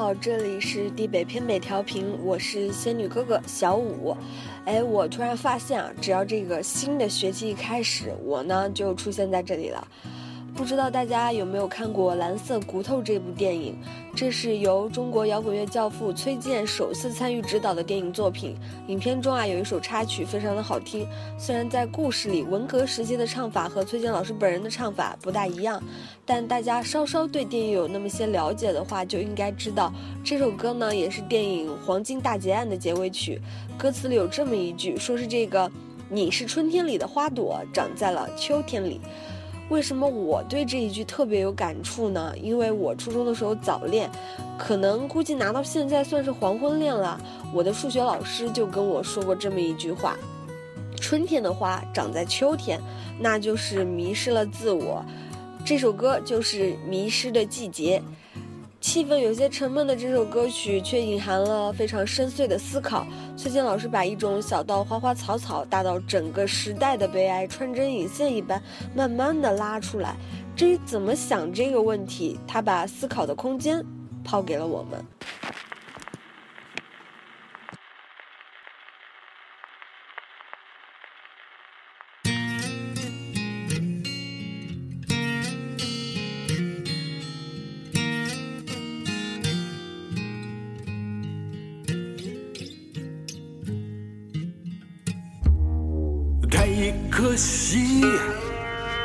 好，这里是地北偏北调频，我是仙女哥哥小五。哎，我突然发现啊，只要这个新的学期一开始，我呢就出现在这里了。不知道大家有没有看过《蓝色骨头》这部电影？这是由中国摇滚乐教父崔健首次参与执导的电影作品。影片中啊有一首插曲非常的好听，虽然在故事里文革时期的唱法和崔健老师本人的唱法不大一样，但大家稍稍对电影有那么些了解的话，就应该知道这首歌呢也是电影《黄金大劫案》的结尾曲。歌词里有这么一句，说是这个“你是春天里的花朵，长在了秋天里”。为什么我对这一句特别有感触呢？因为我初中的时候早恋，可能估计拿到现在算是黄昏恋了。我的数学老师就跟我说过这么一句话：春天的花长在秋天，那就是迷失了自我。这首歌就是《迷失的季节》。气氛有些沉闷的这首歌曲，却隐含了非常深邃的思考。崔健老师把一种小到花花草草，大到整个时代的悲哀，穿针引线一般，慢慢的拉出来。至于怎么想这个问题，他把思考的空间抛给了我们。太可惜，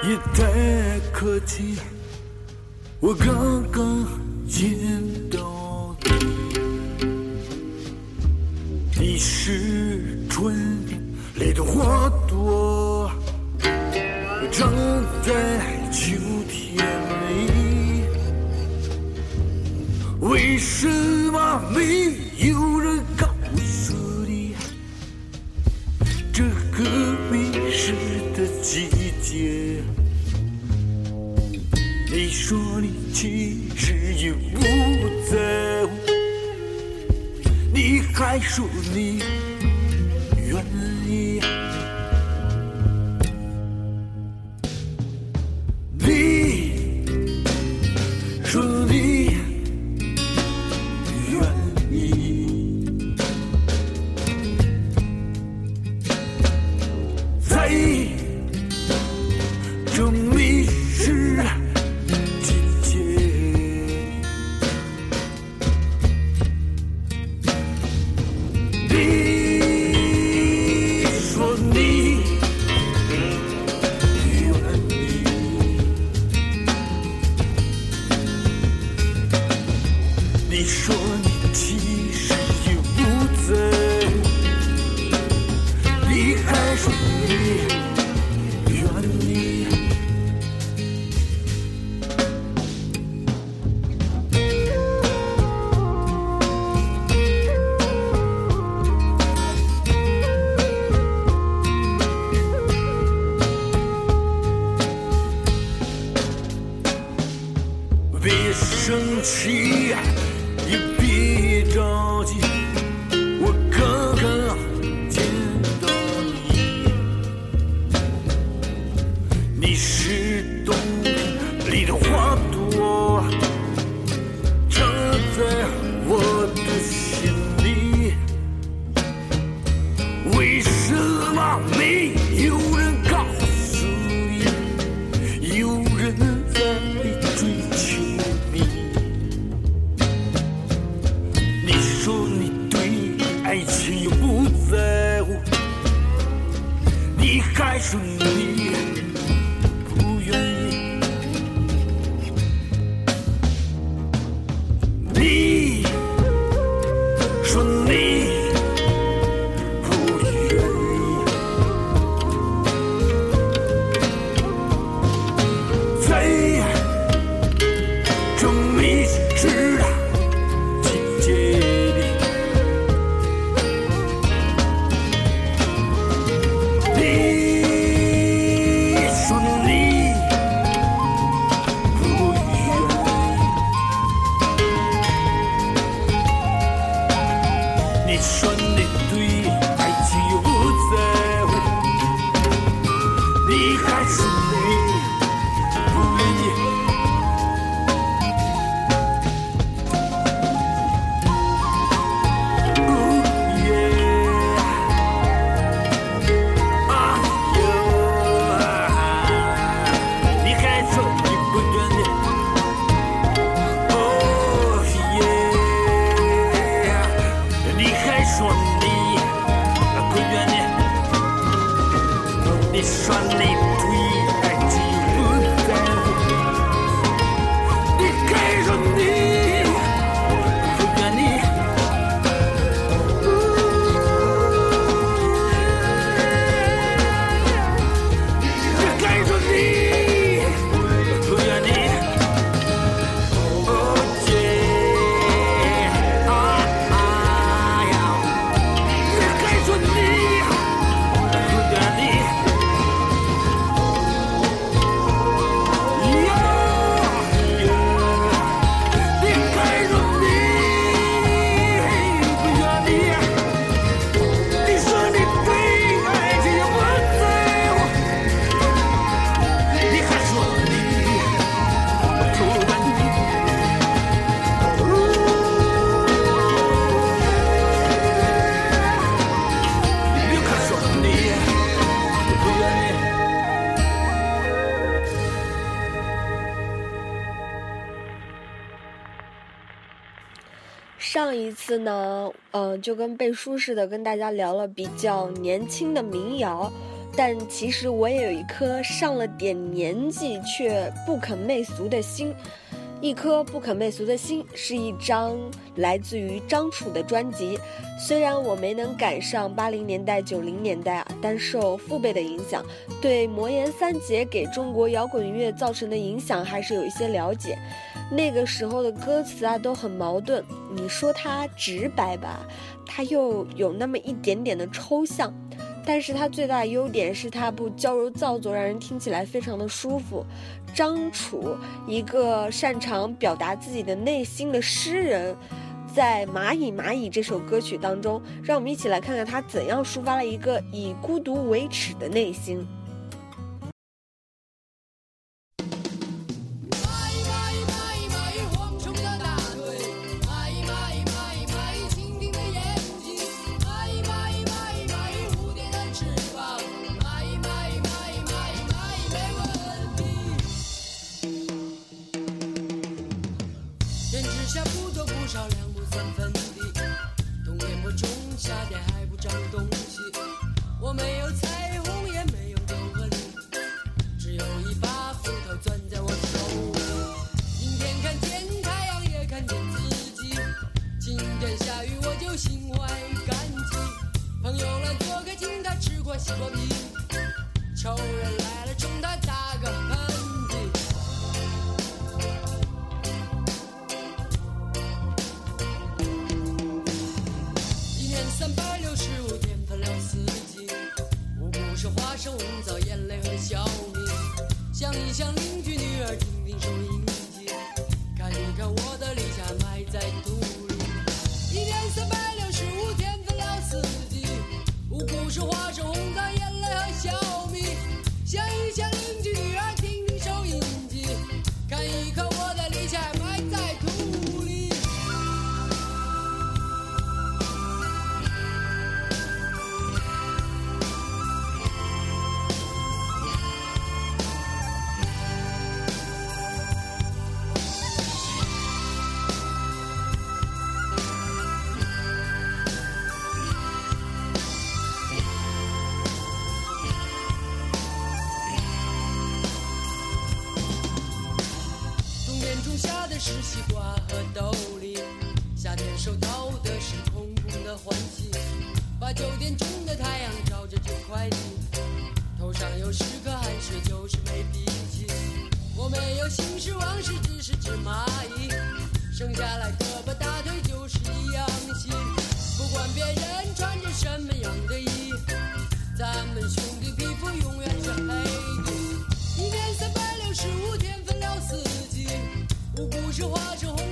也太可惜，我刚刚见到你，你是春里的花朵，长在秋天里，为什么没有祝你。你为什么没该说你的困倦你说你不嗯，就跟背书似的，跟大家聊了比较年轻的民谣，但其实我也有一颗上了点年纪却不肯媚俗的心。一颗不肯媚俗的心是一张来自于张楚的专辑。虽然我没能赶上八零年代、九零年代啊，但受父辈的影响，对魔岩三杰给中国摇滚乐造成的影响还是有一些了解。那个时候的歌词啊都很矛盾，你说它直白吧，它又有那么一点点的抽象。但是它最大的优点是它不娇柔造作，让人听起来非常的舒服。张楚，一个擅长表达自己的内心的诗人，在《蚂蚁蚂蚁》这首歌曲当中，让我们一起来看看他怎样抒发了一个以孤独为耻的内心。somebody Cujo hoje o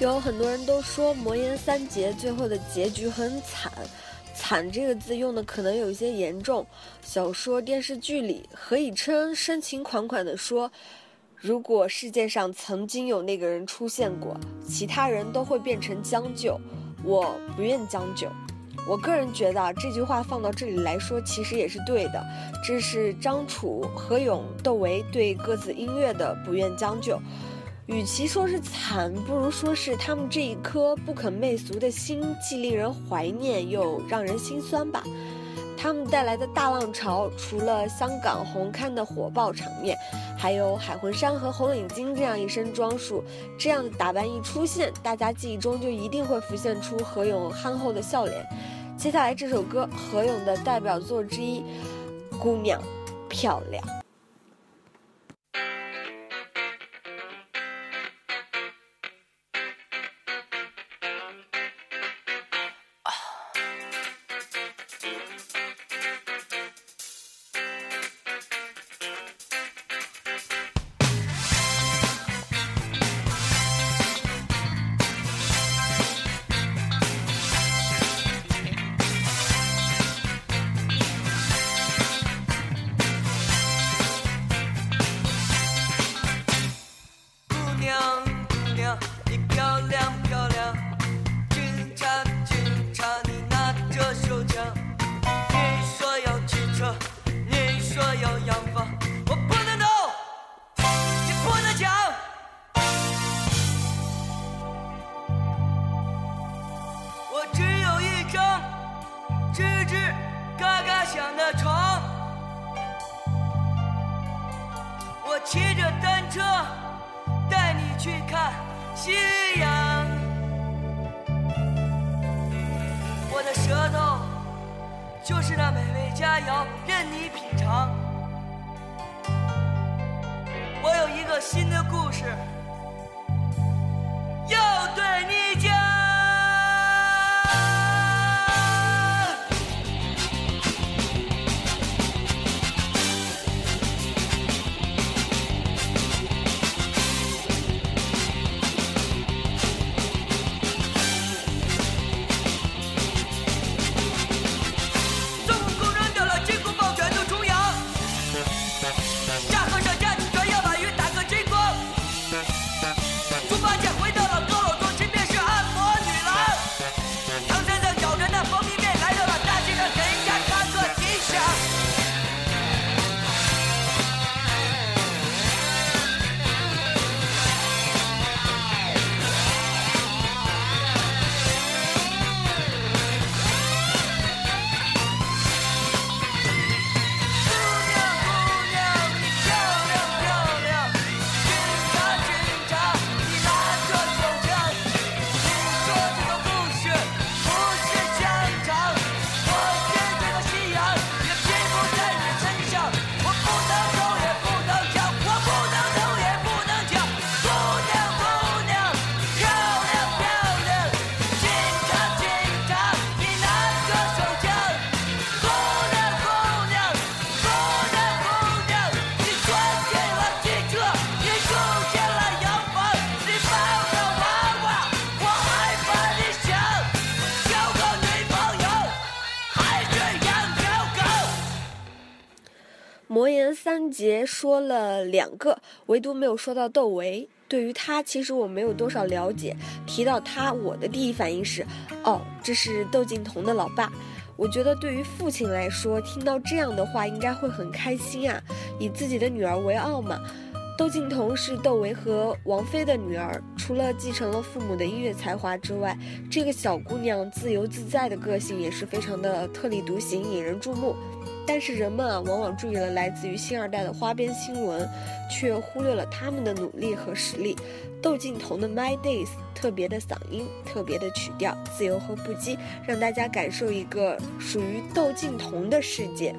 有很多人都说魔岩三杰最后的结局很惨，惨这个字用的可能有一些严重。小说、电视剧里，何以琛深情款款地说：“如果世界上曾经有那个人出现过，其他人都会变成将就。我不愿将就，我个人觉得这句话放到这里来说，其实也是对的。这是张楚、何勇、窦唯对各自音乐的不愿将就。与其说是惨，不如说是他们这一颗不肯媚俗的心，既令人怀念又让人心酸吧。他们带来的大浪潮，除了香港红磡的火爆场面，还有海魂衫和红领巾这样一身装束，这样的打扮一出现，大家记忆中就一定会浮现出何勇憨厚的笑脸。接下来这首歌，何勇的代表作之一，《姑娘漂亮》。车带你去看夕阳，我的舌头就是那美味佳肴，任你品尝。我有一个新的故事杰说了两个，唯独没有说到窦唯。对于他，其实我没有多少了解。提到他，我的第一反应是，哦，这是窦靖童的老爸。我觉得对于父亲来说，听到这样的话，应该会很开心啊，以自己的女儿为傲嘛。窦靖童是窦唯和王菲的女儿，除了继承了父母的音乐才华之外，这个小姑娘自由自在的个性也是非常的特立独行，引人注目。但是人们啊，往往注意了来自于星二代的花边新闻，却忽略了他们的努力和实力。窦靖童的 my days 特别的嗓音，特别的曲调，自由和不羁，让大家感受一个属于窦靖童的世界。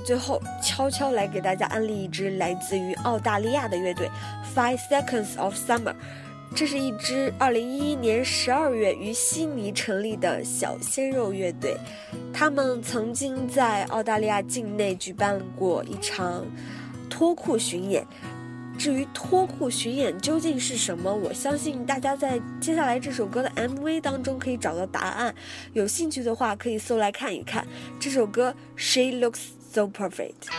最后悄悄来给大家安利一支来自于澳大利亚的乐队 five seconds of summer 这是一支二零一一年十二月于悉尼成立的小鲜肉乐队。他们曾经在澳大利亚境内举办过一场脱裤巡演。至于脱裤巡演究竟是什么我相信大家在接下来这首歌的 mv 当中可以找到答案。有兴趣的话可以搜来看一看。这首歌 she looks so perfect.